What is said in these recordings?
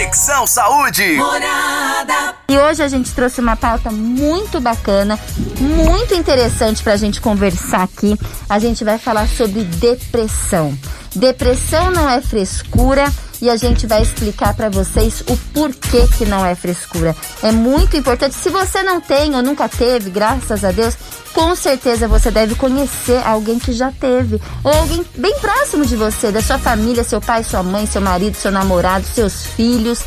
Conexão Saúde. Morada. E hoje a gente trouxe uma pauta muito bacana, muito interessante pra gente conversar aqui. A gente vai falar sobre depressão. Depressão não é frescura e a gente vai explicar para vocês o porquê que não é frescura. É muito importante. Se você não tem ou nunca teve, graças a Deus, com certeza você deve conhecer alguém que já teve, ou alguém bem próximo de você, da sua família, seu pai, sua mãe, seu marido, seu namorado, seus filhos.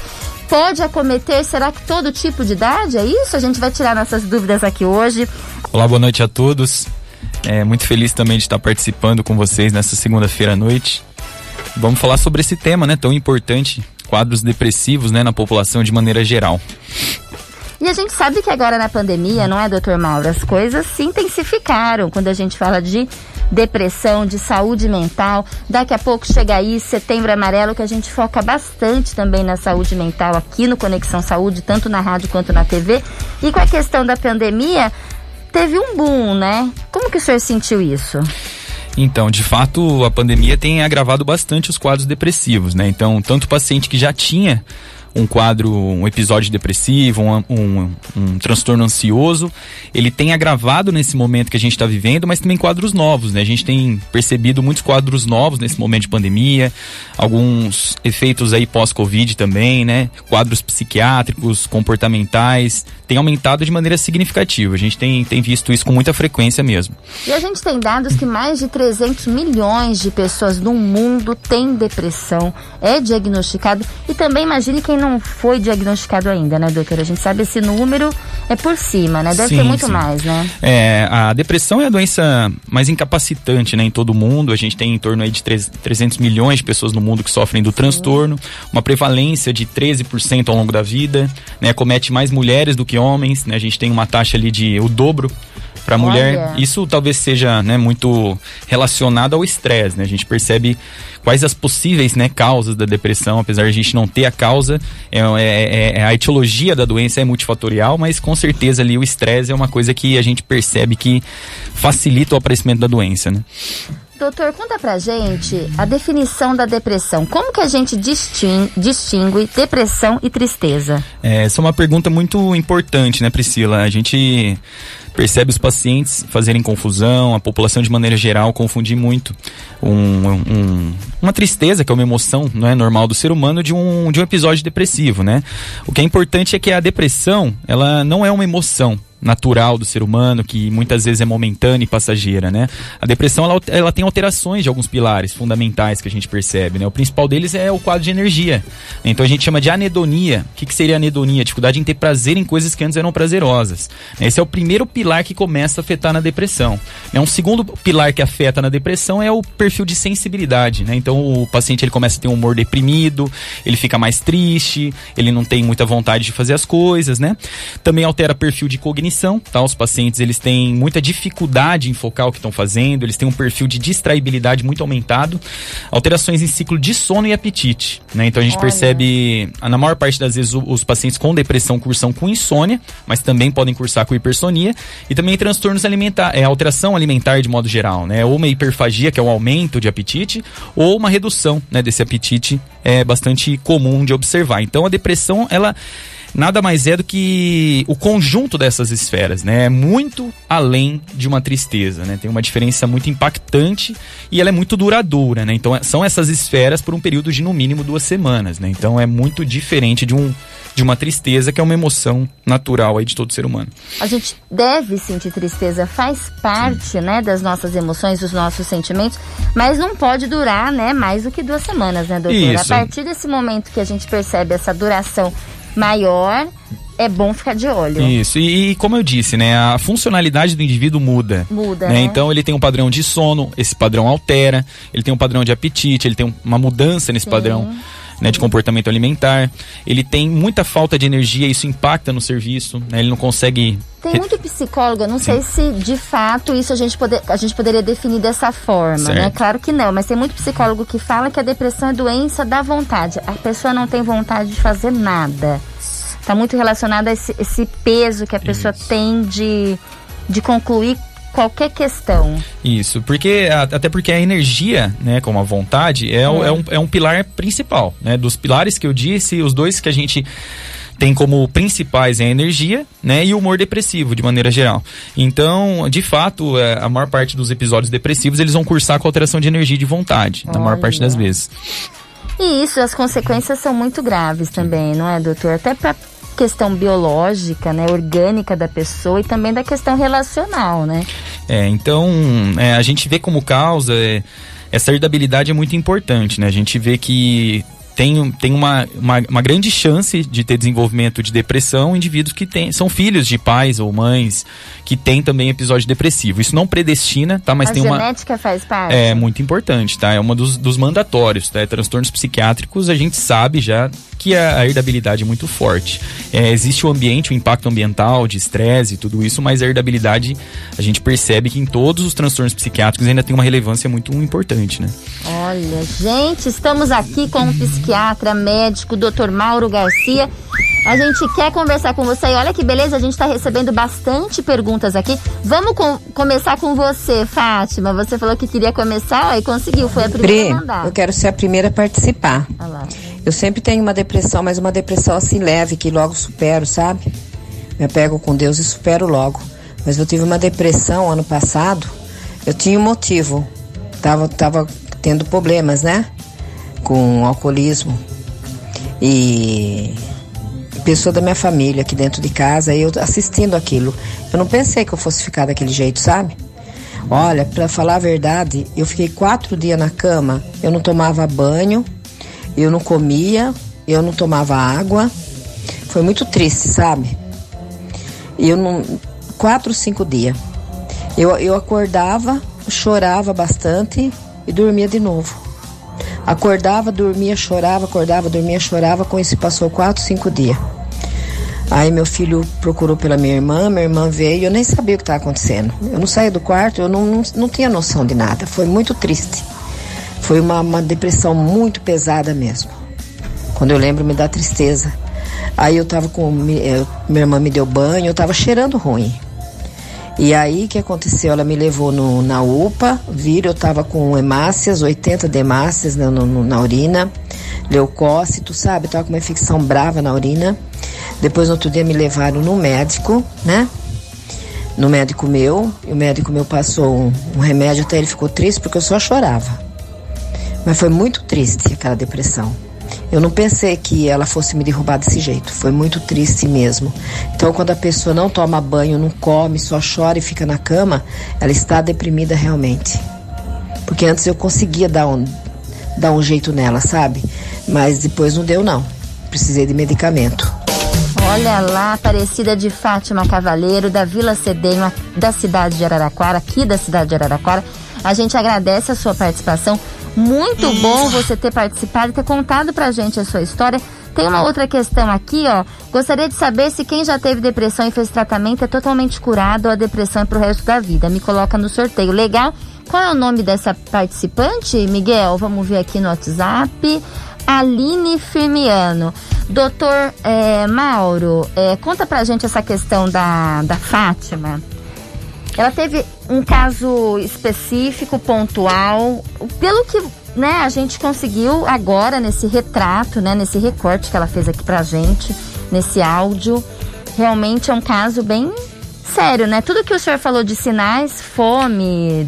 Pode acometer, será que todo tipo de idade? É isso? A gente vai tirar nossas dúvidas aqui hoje. Olá, boa noite a todos. É muito feliz também de estar participando com vocês nessa segunda-feira à noite. Vamos falar sobre esse tema, né, tão importante, quadros depressivos, né, na população de maneira geral. E a gente sabe que agora na pandemia, não é, doutor Mauro? As coisas se intensificaram quando a gente fala de depressão, de saúde mental. Daqui a pouco chega aí setembro amarelo, que a gente foca bastante também na saúde mental aqui no Conexão Saúde, tanto na rádio quanto na TV. E com a questão da pandemia, teve um boom, né? Como que o senhor sentiu isso? Então, de fato, a pandemia tem agravado bastante os quadros depressivos, né? Então, tanto o paciente que já tinha um quadro, um episódio depressivo, um, um, um transtorno ansioso, ele tem agravado nesse momento que a gente está vivendo, mas também quadros novos, né? A gente tem percebido muitos quadros novos nesse momento de pandemia, alguns efeitos aí pós-Covid também, né? Quadros psiquiátricos, comportamentais, tem aumentado de maneira significativa. A gente tem, tem visto isso com muita frequência mesmo. E a gente tem dados que mais de 300 milhões de pessoas no mundo têm depressão, é diagnosticado. E também imagine quem não foi diagnosticado ainda, né, doutora? A gente sabe esse número é por cima, né? Deve sim, ser muito sim. mais, né? É, a depressão é a doença mais incapacitante, né, em todo o mundo. A gente tem em torno aí de 300 milhões de pessoas no mundo que sofrem do transtorno, uma prevalência de 13% ao longo da vida, né? Comete mais mulheres do que homens, né? A gente tem uma taxa ali de o dobro para a mulher. Isso talvez seja né, muito relacionado ao estresse, né? A gente percebe quais as possíveis né, causas da depressão, apesar de a gente não ter a causa, é, é, é, a etiologia da doença é multifatorial, mas com certeza ali o estresse é uma coisa que a gente percebe que facilita o aparecimento da doença, né? Doutor, conta pra gente a definição da depressão. Como que a gente distingue, distingue depressão e tristeza? É, essa é uma pergunta muito importante, né, Priscila? A gente percebe os pacientes fazerem confusão, a população de maneira geral confundir muito um, um, uma tristeza, que é uma emoção não é normal do ser humano, de um, de um episódio depressivo, né? O que é importante é que a depressão, ela não é uma emoção, natural do ser humano, que muitas vezes é momentânea e passageira, né? A depressão, ela, ela tem alterações de alguns pilares fundamentais que a gente percebe, né? O principal deles é o quadro de energia. Então a gente chama de anedonia. O que, que seria anedonia? Dificuldade em ter prazer em coisas que antes eram prazerosas. Esse é o primeiro pilar que começa a afetar na depressão. É um segundo pilar que afeta na depressão é o perfil de sensibilidade, né? Então o paciente ele começa a ter um humor deprimido, ele fica mais triste, ele não tem muita vontade de fazer as coisas, né? Também altera perfil de cognição cognição, tá? Os pacientes eles têm muita dificuldade em focar o que estão fazendo, eles têm um perfil de distraibilidade muito aumentado, alterações em ciclo de sono e apetite, né? Então a gente Olha. percebe, na maior parte das vezes, os pacientes com depressão cursam com insônia, mas também podem cursar com hipersonia e também transtornos alimentares, é alteração alimentar de modo geral, né? Ou uma hiperfagia, que é o aumento de apetite, ou uma redução, né, desse apetite é bastante comum de observar. Então a depressão, ela nada mais é do que o conjunto dessas esferas, né? É muito além de uma tristeza, né? Tem uma diferença muito impactante e ela é muito duradoura, né? Então são essas esferas por um período de no mínimo duas semanas, né? Então é muito diferente de um de uma tristeza que é uma emoção natural aí de todo ser humano. A gente deve sentir tristeza, faz parte, Sim. né, das nossas emoções, dos nossos sentimentos, mas não pode durar, né, mais do que duas semanas, né, doutora? Isso. A partir desse momento que a gente percebe essa duração maior, é bom ficar de olho. Isso, e, e, como eu disse, né, a funcionalidade do indivíduo muda. Muda. Né? né? Então ele tem um padrão de sono, esse padrão altera, ele tem um padrão de apetite, ele tem uma mudança nesse Sim. padrão. Né, de comportamento alimentar, ele tem muita falta de energia, isso impacta no serviço, né, ele não consegue tem muito psicólogo, não Sim. sei se de fato isso a gente, poder, a gente poderia definir dessa forma, né? certo. né? Claro que não, mas tem muito psicólogo que fala que a depressão é doença da vontade. A pessoa não tem vontade de fazer nada. Está muito relacionado a esse, esse peso que a pessoa isso. tem de, de concluir qualquer questão. Isso, porque até porque a energia, né, como a vontade, é, é. é, um, é um pilar principal, né? Dos pilares que eu disse, os dois que a gente tem como principais a energia, né, e o humor depressivo, de maneira geral. Então, de fato, é, a maior parte dos episódios depressivos, eles vão cursar com alteração de energia e de vontade, Olha. na maior parte das vezes. E isso, as consequências são muito graves também, não é, doutor? Até para questão biológica, né, orgânica da pessoa e também da questão relacional, né? É, então é, a gente vê como causa é, essa irritabilidade é muito importante, né? A gente vê que tem, tem uma, uma, uma, grande chance de ter desenvolvimento de depressão indivíduos que tem, são filhos de pais ou mães que têm também episódio depressivo. Isso não predestina, tá? Mas a tem uma. A genética faz parte. É muito importante, tá? É uma dos, dos mandatórios, tá? Transtornos psiquiátricos, a gente sabe já que a, a irritabilidade é muito forte. É, existe o ambiente, o impacto ambiental, de estresse e tudo isso, mas a irritabilidade a gente percebe que em todos os transtornos psiquiátricos ainda tem uma relevância muito importante, né? Olha, gente, estamos aqui com um psiquiatra, médico, Dr. Mauro Garcia. A gente quer conversar com você e olha que beleza, a gente está recebendo bastante perguntas aqui. Vamos com, começar com você, Fátima. Você falou que queria começar e conseguiu, foi a primeira Pri, a mandar. Eu quero ser a primeira a participar. Olha Eu sempre tenho uma depressão, mas uma depressão assim leve, que logo supero, sabe? Me apego com Deus e supero logo. Mas eu tive uma depressão ano passado. Eu tinha um motivo. Tava, tava tendo problemas, né? Com alcoolismo. E pessoa da minha família aqui dentro de casa, eu assistindo aquilo. Eu não pensei que eu fosse ficar daquele jeito, sabe? Olha, para falar a verdade, eu fiquei quatro dias na cama, eu não tomava banho, eu não comia, eu não tomava água. Foi muito triste, sabe? Eu não. Quatro, cinco dias. Eu, eu acordava, chorava bastante e dormia de novo. Acordava, dormia, chorava, acordava, dormia, chorava. Com isso passou quatro, cinco dias. Aí meu filho procurou pela minha irmã, minha irmã veio, eu nem sabia o que estava acontecendo. Eu não saía do quarto, eu não, não, não tinha noção de nada. Foi muito triste. Foi uma, uma depressão muito pesada mesmo. Quando eu lembro, me dá tristeza. Aí eu tava com. Eu, minha irmã me deu banho, eu tava cheirando ruim. E aí o que aconteceu? Ela me levou no, na UPA, viram, eu tava com hemácias, 80 de hemácias na, no, na urina, leucócito, sabe? Tava com uma infecção brava na urina. Depois no outro dia me levaram no médico, né? No médico meu, e o médico meu passou um, um remédio, até ele ficou triste porque eu só chorava. Mas foi muito triste aquela depressão. Eu não pensei que ela fosse me derrubar desse jeito. Foi muito triste mesmo. Então, quando a pessoa não toma banho, não come, só chora e fica na cama, ela está deprimida realmente. Porque antes eu conseguia dar um, dar um jeito nela, sabe? Mas depois não deu, não. Precisei de medicamento. Olha lá, Aparecida de Fátima Cavaleiro, da Vila Cedenho, da cidade de Araraquara, aqui da cidade de Araraquara. A gente agradece a sua participação. Muito bom você ter participado e ter contado pra gente a sua história. Tem uma outra questão aqui, ó. Gostaria de saber se quem já teve depressão e fez tratamento é totalmente curado ou a depressão é pro resto da vida. Me coloca no sorteio. Legal? Qual é o nome dessa participante, Miguel? Vamos ver aqui no WhatsApp. Aline Firmiano. Doutor é, Mauro, é, conta pra gente essa questão da, da Fátima. Ela teve um caso específico, pontual. Pelo que né, a gente conseguiu agora nesse retrato, né, nesse recorte que ela fez aqui pra gente, nesse áudio, realmente é um caso bem sério, né? Tudo que o senhor falou de sinais, fome,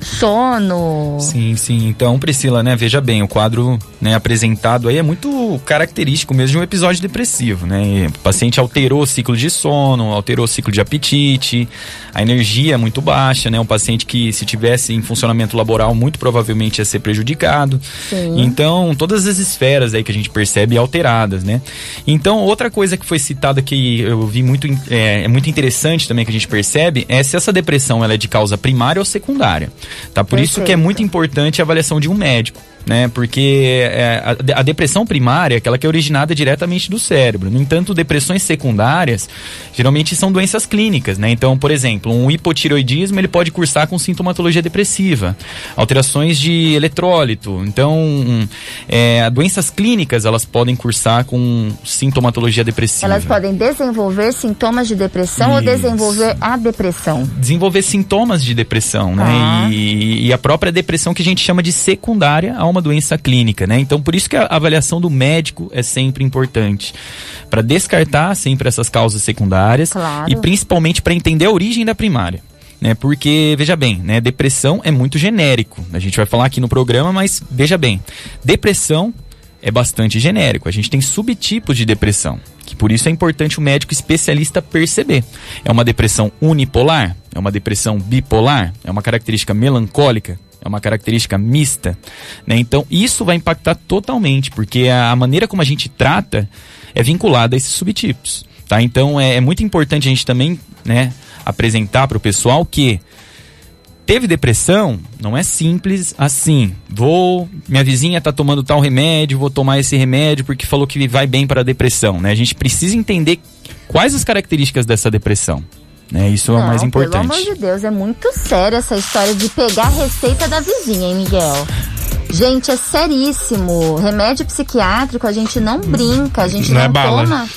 sono. Sim, sim. Então, Priscila, né, veja bem, o quadro né, apresentado aí é muito característico mesmo de um episódio depressivo, né? O paciente alterou o ciclo de sono, alterou o ciclo de apetite, a energia é muito baixa, né? Um paciente que se tivesse em funcionamento laboral muito provavelmente ia ser prejudicado. Sim. Então, todas as esferas aí que a gente percebe alteradas, né? Então, outra coisa que foi citada que eu vi muito é, é muito interessante também que a gente percebe é se essa depressão ela é de causa primária ou secundária. Tá? Por Perfeito. isso que é muito importante a avaliação de um médico. Né? Porque é, a, a, depressão primária é aquela que é originada diretamente do cérebro. No entanto, depressões secundárias geralmente são doenças clínicas, né? Então, por exemplo, um hipotiroidismo ele pode cursar com sintomatologia depressiva, alterações de eletrólito. Então, é, doenças clínicas elas podem cursar com sintomatologia depressiva. Elas podem desenvolver sintomas de depressão Isso. ou desenvolver a depressão? Desenvolver sintomas de depressão, né? Ah. E, e a própria depressão que a gente chama de secundária a uma doença clínica, né? Então, por isso que a avaliação do médico é sempre importante. Para descartar sempre essas causas secundárias claro. e principalmente para entender a origem da primária. Né, porque, veja bem, né, depressão é muito genérico. A gente vai falar aqui no programa, mas veja bem, depressão é bastante genérico. A gente tem subtipos de depressão, que por isso é importante o médico especialista perceber. É uma depressão unipolar? É uma depressão bipolar? É uma característica melancólica? É uma característica mista, né? Então isso vai impactar totalmente, porque a, maneira como a gente trata é vinculada a esses subtipos, tá? Então é, é muito importante a gente também, né, apresentar para o pessoal que teve depressão, não é simples assim. Vou, minha vizinha está tomando tal remédio, vou tomar esse remédio porque falou que vai bem para a depressão, né? A gente precisa entender quais as características dessa depressão, né? Isso Não, é o mais importante. Pelo amor de Deus, é muito sério essa história de pegar a receita da vizinha, hein, Miguel? Gente, é seríssimo. Remédio psiquiátrico a gente não brinca, a gente não, não é toma. Bala.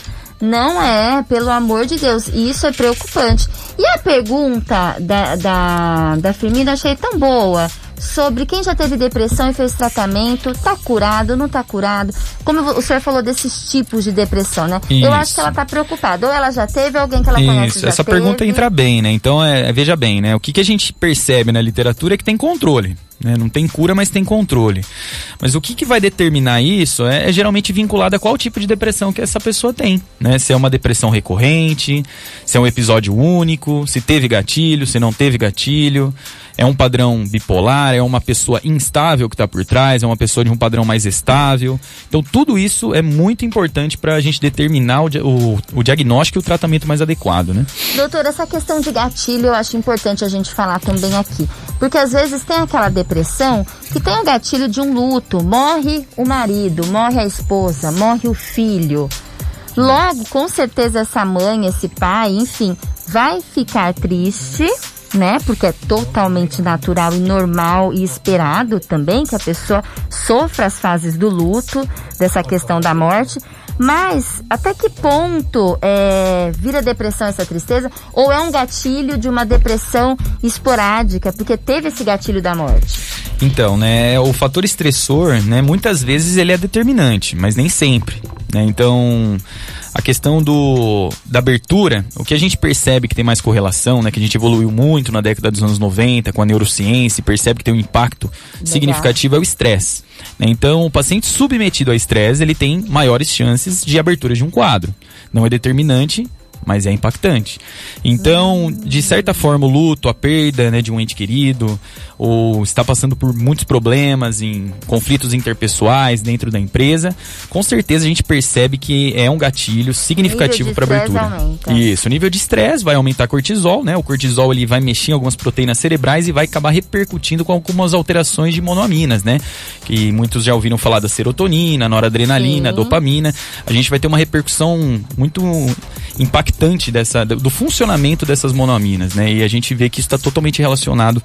Não é, pelo amor de Deus. E isso é preocupante. E a pergunta da, da, da Firmina achei tão boa sobre quem já teve depressão e fez tratamento, tá curado, não tá curado. Como o senhor falou desses tipos de depressão, né? Isso. Eu acho que ela tá preocupada. Ou ela já teve, alguém que ela Isso. conhece já Essa teve. pergunta entra bem, né? Então, é, é, veja bem, né? O que, que a gente percebe na literatura é que tem controle. Né? Não tem cura, mas tem controle. Mas o que, que vai determinar isso é, é, geralmente vinculado a qual tipo de depressão que essa pessoa tem. Né? Se é uma depressão recorrente, se é um episódio único, se teve gatilho, se não teve gatilho é um padrão bipolar, é uma pessoa instável que está por trás, é uma pessoa de um padrão mais estável. Então, tudo isso é muito importante para a gente determinar o, o, o, diagnóstico e o tratamento mais adequado, né? Doutor, essa questão de gatilho eu acho importante a gente falar também aqui. Porque às vezes tem aquela depressão que tem o gatilho de um luto. Morre o marido, morre a esposa, morre o filho. Logo, com certeza, essa mãe, esse pai, enfim, vai ficar triste né? Porque é totalmente natural e normal e esperado também que a pessoa sofra as fases do luto, dessa questão da morte. Mas até que ponto é, vira depressão essa tristeza? Ou é um gatilho de uma depressão esporádica, porque teve esse gatilho da morte? Então, né, o fator estressor, né, muitas vezes ele é determinante, mas nem sempre. Né? Então, a questão do, da abertura, o que a gente percebe que tem mais correlação, né, que a gente evoluiu muito na década dos anos 90 com a neurociência e percebe que tem um impacto Legal. significativo é o estresse. Né? Então, o paciente submetido a estresse, ele tem maiores chances de abertura de um quadro. Não é determinante, mas é impactante. Então, de certa forma, o luto, a perda né, de um ente querido, ou está passando por muitos problemas em conflitos interpessoais dentro da empresa, com certeza a gente percebe que é um gatilho significativo para abertura. Aumenta. Isso, o nível de estresse vai aumentar cortisol, né? O cortisol ele vai mexer em algumas proteínas cerebrais e vai acabar repercutindo com algumas alterações de monoaminas, né? Que muitos já ouviram falar da serotonina, noradrenalina, Sim. dopamina. A gente vai ter uma repercussão muito impactante dessa, do funcionamento dessas monoaminas, né? E a gente vê que isso está totalmente relacionado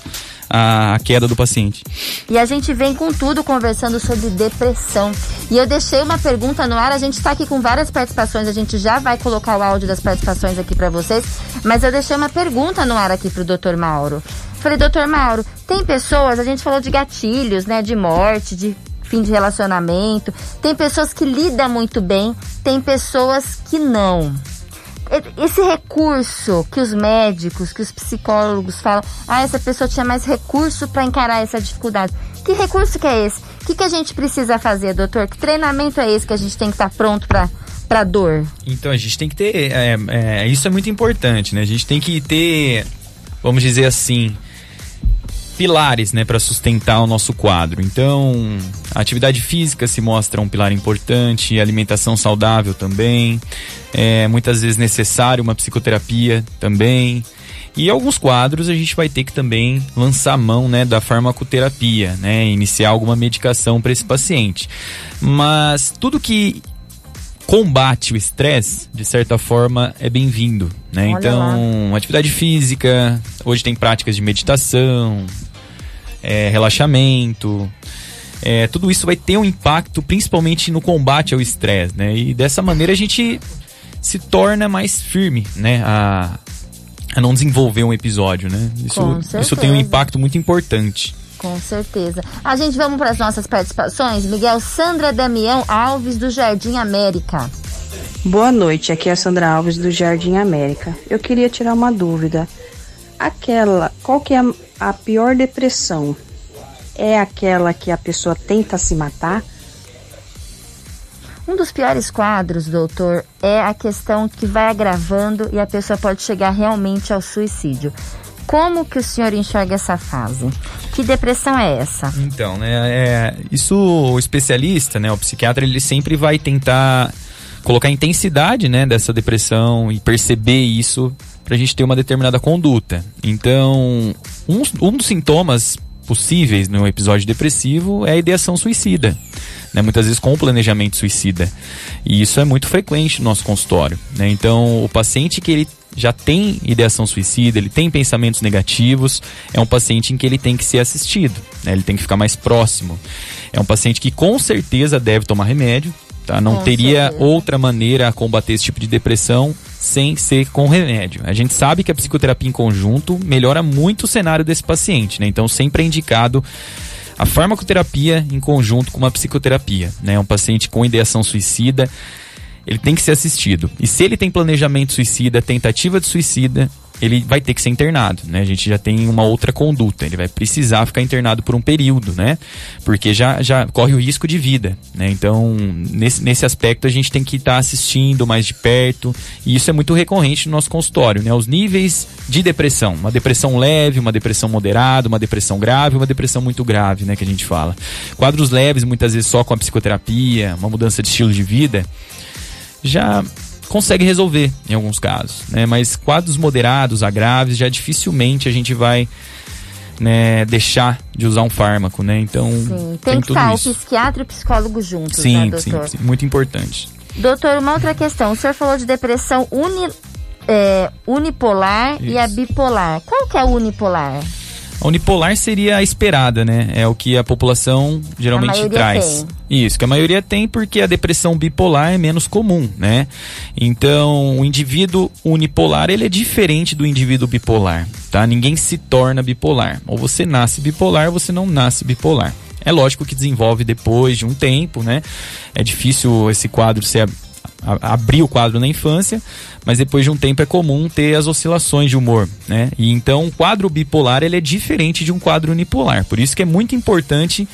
à queda do paciente. E a gente vem com tudo conversando sobre depressão. E eu deixei uma pergunta no ar, a gente está aqui com várias participações, a gente já vai colocar o áudio das participações aqui para vocês, mas eu deixei uma pergunta no ar aqui pro Dr. Mauro. Falei, doutor Mauro, tem pessoas, a gente falou de gatilhos, né, de morte, de fim de relacionamento, tem pessoas que lidam muito bem, tem pessoas que não esse recurso que os médicos, que os psicólogos falam, ah, essa pessoa tinha mais recurso para encarar essa dificuldade. Que recurso que é esse? O que, que a gente precisa fazer, doutor? Que treinamento é esse que a gente tem que estar tá pronto para para dor? Então a gente tem que ter, é, é, isso é muito importante, né? A gente tem que ter, vamos dizer assim, pilares, né, para sustentar o nosso quadro. Então, a atividade física se mostra um pilar importante, alimentação saudável também, é muitas vezes necessário uma psicoterapia também. E alguns quadros a gente vai ter que também lançar mão né, da farmacoterapia, né, iniciar alguma medicação para esse paciente. Mas tudo que combate o estresse, de certa forma, é bem-vindo. Né? Então, lá. atividade física, hoje tem práticas de meditação, é, relaxamento. É, tudo isso vai ter um impacto principalmente no combate ao estresse, né? E dessa maneira a gente se torna mais firme, né? A, a não desenvolver um episódio, né? Isso, isso tem um impacto muito importante. Com certeza. A gente vamos para as nossas participações. Miguel Sandra Damião Alves do Jardim América. Boa noite, aqui é a Sandra Alves do Jardim América. Eu queria tirar uma dúvida. Aquela, qual que é a, a pior depressão? É aquela que a pessoa tenta se matar? Um dos piores quadros, doutor, é a questão que vai agravando e a pessoa pode chegar realmente ao suicídio. Como que o senhor enxerga essa fase? Que depressão é essa? Então, né, é, isso o especialista, né, o psiquiatra, ele sempre vai tentar colocar a intensidade, né, dessa depressão e perceber isso para a gente ter uma determinada conduta. Então, um, um dos sintomas possíveis no episódio depressivo é a ideação suicida né, muitas vezes com o planejamento suicida. E isso é muito frequente no nosso consultório. Né? Então, o paciente que ele já tem ideação suicida, ele tem pensamentos negativos, é um paciente em que ele tem que ser assistido, né? ele tem que ficar mais próximo. É um paciente que com certeza deve tomar remédio, tá? Não com teria certeza. outra maneira a combater esse tipo de depressão sem ser com remédio. A gente sabe que a psicoterapia em conjunto melhora muito o cenário desse paciente, né? Então sempre é indicado a farmacoterapia em conjunto com uma psicoterapia. Né? Um paciente com ideação suicida, ele tem que ser assistido. E se ele tem planejamento suicida, tentativa de suicida, ele vai ter que ser internado, né? A gente já tem uma outra conduta, ele vai precisar ficar internado por um período, né? Porque já, já corre o risco de vida, né? Então, nesse, nesse aspecto, a gente tem que estar tá assistindo mais de perto, e isso é muito recorrente no nosso consultório, né? Os níveis de depressão, uma depressão leve, uma depressão moderada, uma depressão grave, uma depressão muito grave, né? Que a gente fala. Quadros leves, muitas vezes só com a psicoterapia, uma mudança de estilo de vida, já consegue resolver em alguns casos, né? Mas quadros moderados a graves já dificilmente a gente vai né, deixar de usar um fármaco, né? Então sim, tem, tem que estar isso. o psiquiatra e o psicólogo juntos, sim, né, doutor? Sim, sim, muito importante. Doutor, uma outra questão. O senhor falou de depressão uni, é, unipolar isso. e a bipolar. Qual que é a unipolar? A unipolar seria a esperada, né? É o que a população geralmente a traz. Tem. Isso, que a maioria tem porque a depressão bipolar é menos comum, né? Então, o indivíduo unipolar, ele é diferente do indivíduo bipolar, tá? Ninguém se torna bipolar. Ou você nasce bipolar, ou você não nasce bipolar. É lógico que desenvolve depois de um tempo, né? É difícil esse quadro ser abrir o quadro na infância, mas depois de um tempo é comum ter as oscilações de humor, né? E então o quadro bipolar ele é diferente de um quadro unipolar. Por isso que é muito importante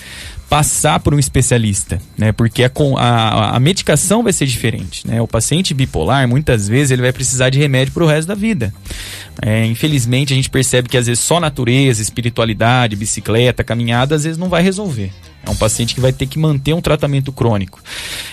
passar por um especialista, né? Porque a, a, a medicação vai ser diferente, né? O paciente bipolar, muitas vezes, ele vai precisar de remédio para o resto da vida. É, infelizmente, a gente percebe que às vezes só natureza, espiritualidade, bicicleta, caminhada, às vezes não vai resolver. É um paciente que vai ter que manter um tratamento crônico.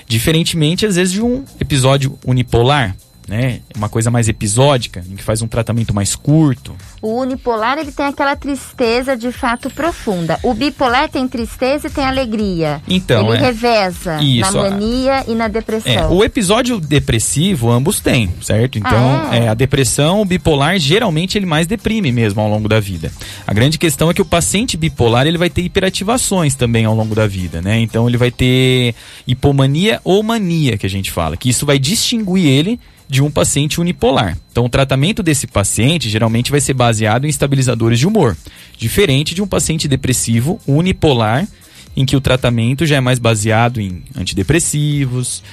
Diferentemente, às vezes, de um episódio unipolar, né? Uma coisa mais episódica, em que faz um tratamento mais curto. O unipolar ele tem aquela tristeza de fato profunda. O bipolar tem tristeza e tem alegria. Então, ele é... reveza Isso, na mania e na depressão. É, o episódio depressivo ambos têm, certo? Então, ah, é? é? a depressão, o bipolar geralmente ele mais deprime mesmo ao longo da vida. A grande questão é que o paciente bipolar ele vai ter hiperativações também ao longo da vida, né? Então ele vai ter hipomania ou mania que a gente fala, que isso vai distinguir ele de um paciente unipolar. Então, o tratamento desse paciente geralmente vai ser baseado em estabilizadores de humor, diferente de um paciente depressivo unipolar, em que o tratamento já é mais baseado em antidepressivos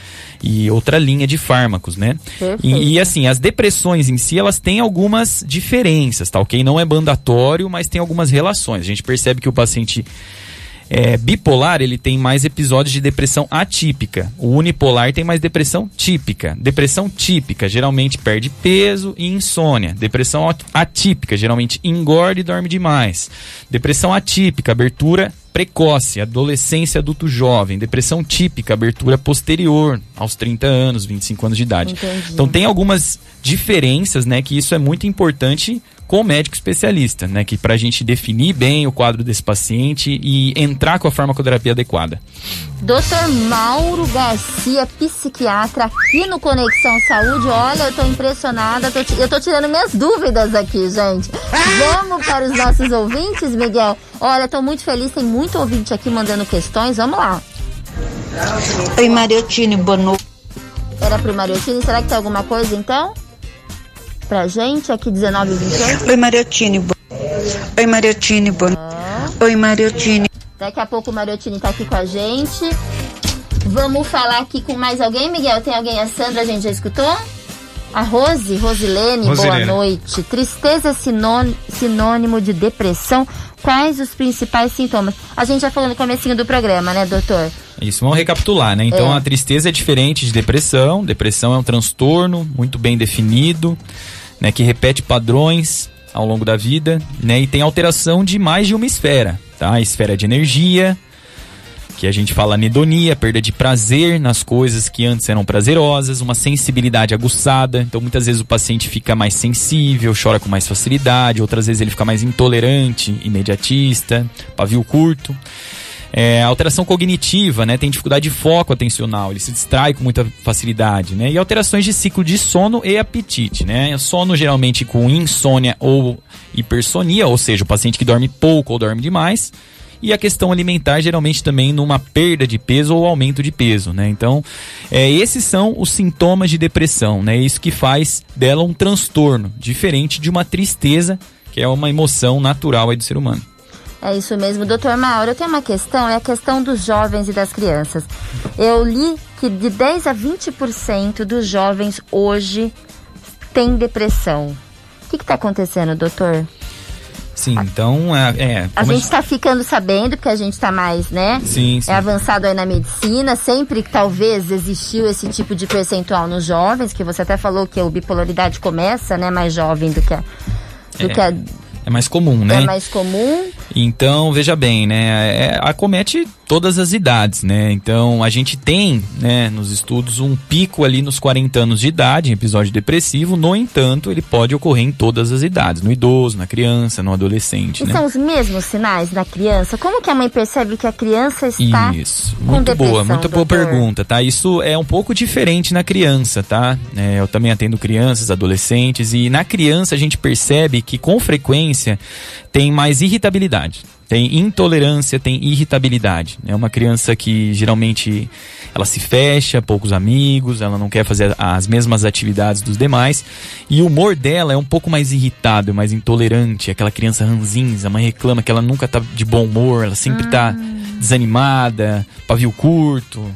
e outra linha de fármacos, né? E, e, assim, as depressões em si, elas têm algumas diferenças, tá ok? Não é mandatório, mas tem algumas relações. A gente percebe que o paciente é, bipolar ele tem mais episódios de depressão atípica. O unipolar tem mais depressão típica. Depressão típica geralmente perde peso e insônia. Depressão atípica geralmente engorda e dorme demais. Depressão atípica, abertura precoce, adolescência, adulto jovem, depressão típica, abertura posterior aos 30 anos, 25 anos de idade. Entendi. Então tem algumas diferenças, né, que isso é muito importante com o médico especialista, né, que para a gente definir bem o quadro desse paciente e entrar com a farmacoterapia adequada. Doutor Mauro Garcia, psiquiatra, aqui no Conexão Saúde. Olha, eu tô impressionada, tô, eu tô tirando minhas dúvidas aqui, gente. Vamos para os nossos ouvintes, Miguel? Olha, tô muito feliz, tem muito ouvinte aqui mandando questões. Vamos lá. Oi, Mariotini, boa noite. Era pro Mariotini, será que tem alguma coisa então? Pra gente, aqui 19 28. Oi, Mariotini. Bo... Oi, Mariotini, boa ah. Oi, Mariotini. Daqui a pouco o Mariotini tá aqui com a gente. Vamos falar aqui com mais alguém, Miguel? Tem alguém? A Sandra a gente já escutou? A Rose, Rosilene, Rosilene. boa noite. Tristeza é sinônimo de depressão. Quais os principais sintomas? A gente já falou no comecinho do programa, né, doutor? Isso, vamos recapitular, né? Então é. a tristeza é diferente de depressão. Depressão é um transtorno muito bem definido, né, que repete padrões ao longo da vida, né, e tem alteração de mais de uma esfera, tá? A esfera de energia, que a gente fala anedonia, perda de prazer nas coisas que antes eram prazerosas, uma sensibilidade aguçada. Então muitas vezes o paciente fica mais sensível, chora com mais facilidade, outras vezes ele fica mais intolerante, imediatista, pavio curto. É, alteração cognitiva, né? Tem dificuldade de foco atencional, ele se distrai com muita facilidade, né? E alterações de ciclo de sono e apetite, né? Sono geralmente com insônia ou hipersonia, ou seja, o paciente que dorme pouco ou dorme demais e a questão alimentar geralmente também numa perda de peso ou aumento de peso, né? Então, é, esses são os sintomas de depressão, né? Isso que faz dela um transtorno, diferente de uma tristeza, que é uma emoção natural do ser humano. É isso mesmo, doutor Mauro. Eu tenho uma questão, é a questão dos jovens e das crianças. Eu li que de 10 a 20% dos jovens hoje têm depressão. O que está acontecendo, doutor? Sim, então é. é a gente está ficando sabendo, porque a gente está mais, né? Sim, sim. É avançado aí na medicina. Sempre que talvez existiu esse tipo de percentual nos jovens, que você até falou que a bipolaridade começa, né, mais jovem do que a. Do é. que a é mais comum, né? É mais comum. Então, veja bem, né? É, acomete todas as idades, né? Então, a gente tem, né, nos estudos, um pico ali nos 40 anos de idade, em episódio depressivo. No entanto, ele pode ocorrer em todas as idades, no idoso, na criança, no adolescente. E né? são os mesmos sinais da criança? Como que a mãe percebe que a criança está Isso, muito boa, muito boa pergunta, tá? Isso é um pouco diferente na criança, tá? É, eu também atendo crianças, adolescentes, e na criança a gente percebe que com frequência tem mais irritabilidade. Tem intolerância, tem irritabilidade. É uma criança que geralmente ela se fecha, poucos amigos, ela não quer fazer as mesmas atividades dos demais. E o humor dela é um pouco mais irritado, mais intolerante. Aquela criança ranzinza, a mãe reclama que ela nunca tá de bom humor, ela sempre tá ah. desanimada, pavio curto.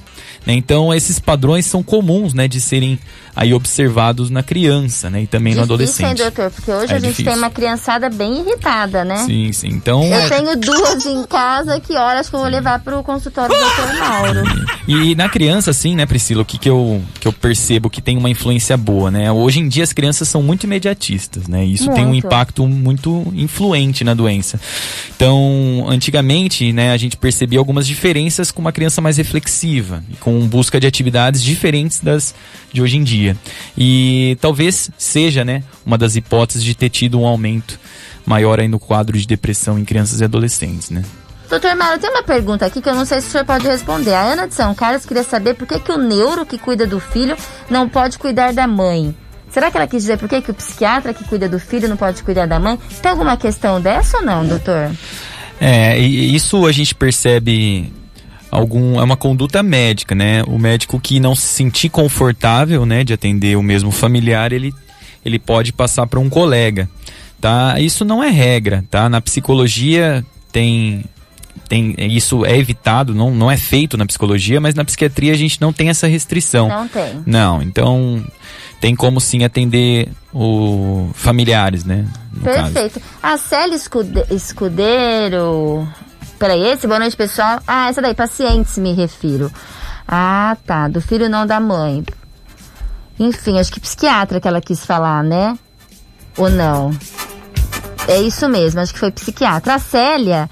Né? Então esses padrões são comuns né, de serem aí observados na criança, né? E também difícil, no adolescente. Hein, doutor? Porque hoje é a gente difícil. tem uma criançada bem irritada, né? Sim, sim. Então. Eu é... tenho duas em casa que horas que eu vou levar para o consultório do doutor Mauro. E, e, na criança, assim, né, Priscila, o que, que, eu, que eu percebo que tem uma influência boa, né? Hoje em dia as crianças são muito imediatistas, né? Isso muito. tem um impacto muito influente na doença. Então, antigamente, né, a gente percebia algumas diferenças com uma criança mais reflexiva, com busca de atividades diferentes das de hoje em dia dia. E talvez seja, né, uma das hipóteses de ter tido um aumento maior aí no quadro de depressão em crianças e adolescentes, né? Doutor Mário, tem uma pergunta aqui que eu não sei se o senhor pode responder. A Ana de São Carlos queria saber por que, que o neuro que cuida do filho não pode cuidar da mãe. Será que ela quis dizer por que, que o psiquiatra que cuida do filho não pode cuidar da mãe? Tem alguma questão dessa ou não, doutor? É, isso a gente percebe algum é uma conduta médica, né? O médico que não se sentir confortável, né, de atender o mesmo familiar, ele ele pode passar para um colega, tá? Isso não é regra, tá? Na psicologia tem tem isso é evitado, não, não é feito na psicologia, mas na psiquiatria a gente não tem essa restrição. Não tem. Não, então tem como sim atender o familiares, né? Perfeito. Caso. A Célia Escudeiro Peraí, esse boa noite, pessoal. Ah, essa daí, pacientes, me refiro. Ah, tá. Do filho não da mãe. Enfim, acho que psiquiatra que ela quis falar, né? Ou não? É isso mesmo, acho que foi psiquiatra. A Célia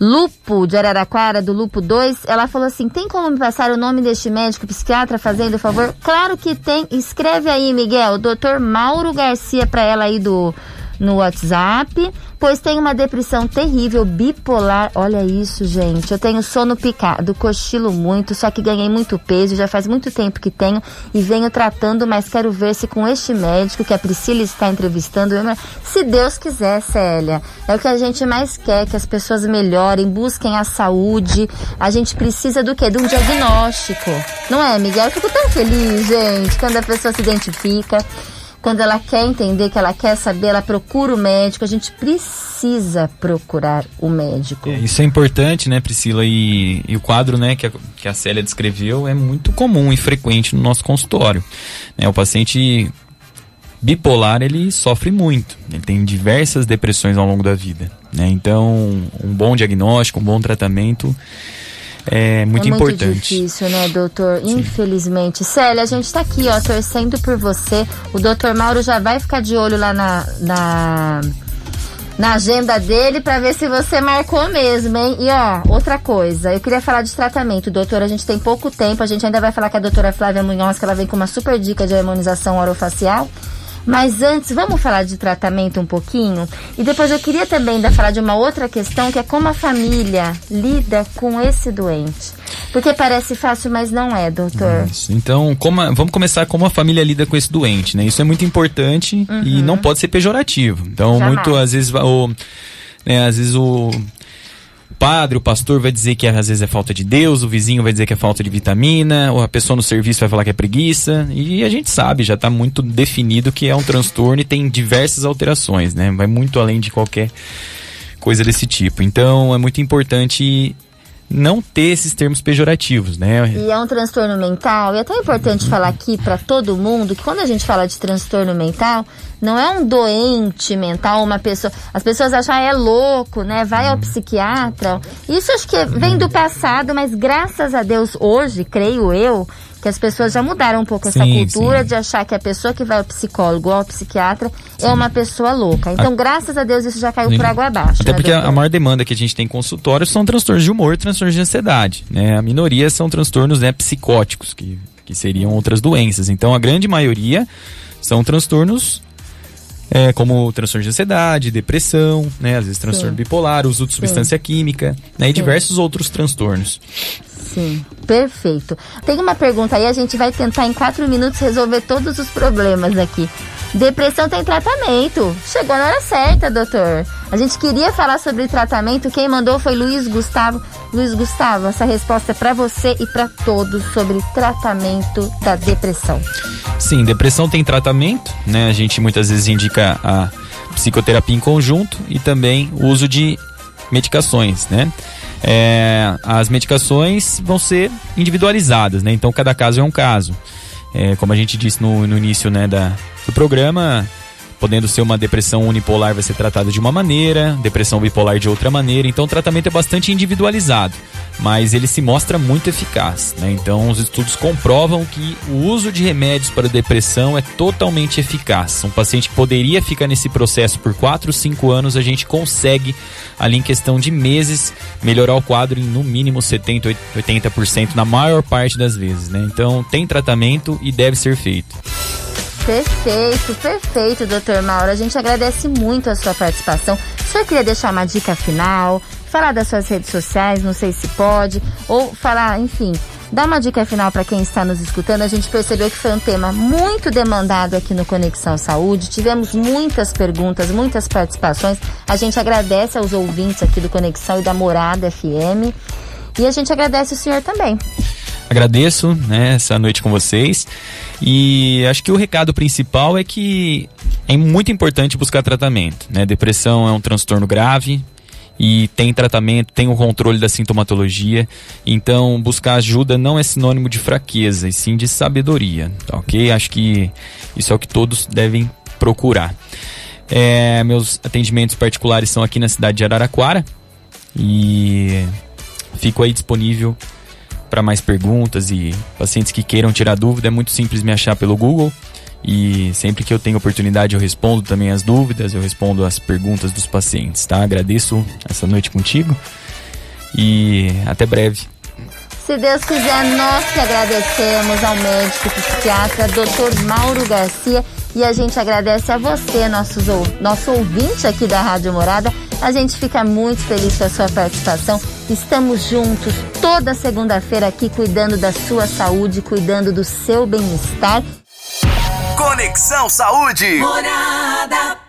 Lupo de Araraquara, do Lupo 2, ela falou assim: tem como me passar o nome deste médico psiquiatra fazendo favor? Claro que tem. Escreve aí, Miguel, doutor Mauro Garcia, para ela aí do no WhatsApp, pois tenho uma depressão terrível, bipolar. Olha isso, gente. Eu tenho sono picado, cochilo muito, só que ganhei muito peso, já faz muito tempo que tenho e venho tratando, mas quero ver se com este médico que a Priscila está entrevistando, se Deus quiser, Célia. É o que a gente mais quer, que as pessoas melhorem, busquem a saúde. A gente precisa do quê? De um diagnóstico. Não é, Miguel? Eu fico tão feliz, gente, quando a pessoa se identifica quando ela quer entender, que ela quer saber, ela procura o médico. A gente precisa procurar o médico. É, isso é importante, né, Priscila? E, e o quadro, né, que a, que a Célia descreveu é muito comum e frequente no nosso consultório. Né, o paciente bipolar ele sofre muito, ele tem diversas depressões ao longo da vida. Né? Então, um bom diagnóstico, um bom tratamento é muito, é muito importante. difícil, né, doutor? Sim. Infelizmente. Célia, a gente está aqui, ó, torcendo por você. O doutor Mauro já vai ficar de olho lá na, na, na agenda dele para ver se você marcou mesmo, hein? E ó, outra coisa, eu queria falar de tratamento, doutor. A gente tem pouco tempo, a gente ainda vai falar com a doutora Flávia Munhoz, que ela vem com uma super dica de harmonização orofacial. Mas antes, vamos falar de tratamento um pouquinho? E depois eu queria também ainda falar de uma outra questão, que é como a família lida com esse doente. Porque parece fácil, mas não é, doutor. Isso. Então, como a, vamos começar como a família lida com esse doente, né? Isso é muito importante uhum. e não pode ser pejorativo. Então, Jamais. muito, às vezes, o, né, às vezes o padre, o pastor vai dizer que às vezes é falta de Deus, o vizinho vai dizer que é falta de vitamina, ou a pessoa no serviço vai falar que é preguiça, e a gente sabe, já está muito definido que é um transtorno e tem diversas alterações, né? Vai muito além de qualquer coisa desse tipo. Então é muito importante não ter esses termos pejorativos, né? E é um transtorno mental, e é tão importante falar aqui para todo mundo que quando a gente fala de transtorno mental, não é um doente mental, uma pessoa. As pessoas acham, ah, é louco, né? Vai ao psiquiatra. Isso acho que vem do passado, mas graças a Deus, hoje, creio eu, que as pessoas já mudaram um pouco sim, essa cultura sim. de achar que a pessoa que vai ao psicólogo ou ao psiquiatra sim. é uma pessoa louca. Então, a... graças a Deus, isso já caiu por água abaixo. Até né, porque doutor? a maior demanda que a gente tem em consultório são transtornos de humor, transtornos de ansiedade. Né? A minoria são transtornos né, psicóticos, que, que seriam outras doenças. Então, a grande maioria são transtornos é, como transtorno de ansiedade, depressão, né? Às vezes transtorno Sim. bipolar, uso de substância Sim. química, né? E Sim. diversos outros transtornos. Sim, perfeito. Tem uma pergunta aí, a gente vai tentar em quatro minutos resolver todos os problemas aqui. Depressão tem tratamento. Chegou na hora certa, doutor. A gente queria falar sobre tratamento. Quem mandou foi Luiz Gustavo. Luiz Gustavo, essa resposta é para você e para todos sobre tratamento da depressão. Sim, depressão tem tratamento, né? A gente muitas vezes indica a psicoterapia em conjunto e também o uso de medicações, né? É, as medicações vão ser individualizadas, né? Então cada caso é um caso. É, como a gente disse no, no início né, da, do programa, podendo ser uma depressão unipolar vai ser tratada de uma maneira, depressão bipolar de outra maneira. Então o tratamento é bastante individualizado, mas ele se mostra muito eficaz. Né? Então os estudos comprovam que o uso de remédios para depressão é totalmente eficaz. Um paciente que poderia ficar nesse processo por 4, 5 anos, a gente consegue ali em questão de meses melhorar o quadro em no mínimo 70, 80% na maior parte das vezes. Né? Então tem tratamento e deve ser feito. Perfeito, perfeito, doutor Mauro. A gente agradece muito a sua participação. O senhor queria deixar uma dica final, falar das suas redes sociais, não sei se pode, ou falar, enfim, dar uma dica final para quem está nos escutando. A gente percebeu que foi um tema muito demandado aqui no Conexão Saúde. Tivemos muitas perguntas, muitas participações. A gente agradece aos ouvintes aqui do Conexão e da Morada FM. E a gente agradece o senhor também agradeço né, essa noite com vocês. E acho que o recado principal é que é muito importante buscar tratamento. Né? Depressão é um transtorno grave e tem tratamento, tem o controle da sintomatologia. Então, buscar ajuda não é sinônimo de fraqueza, e sim de sabedoria. Tá ok? Acho que isso é o que todos devem procurar. É, meus atendimentos particulares são aqui na cidade de Araraquara E fico aí disponível para mais perguntas e pacientes que queiram tirar dúvida. É muito simples me achar pelo Google. E sempre que eu tenho oportunidade eu respondo também as dúvidas, eu respondo as perguntas dos pacientes, tá? Agradeço essa noite contigo e até breve. Se Deus quiser, nós que agradecemos ao médico psiquiatra Dr. Mauro Garcia e a gente agradece a você, nossos, nosso ouvinte aqui da Rádio Morada. A gente fica muito feliz com a sua participação. Estamos juntos toda segunda-feira aqui cuidando da sua saúde, cuidando do seu bem-estar. Conexão Saúde. Morada.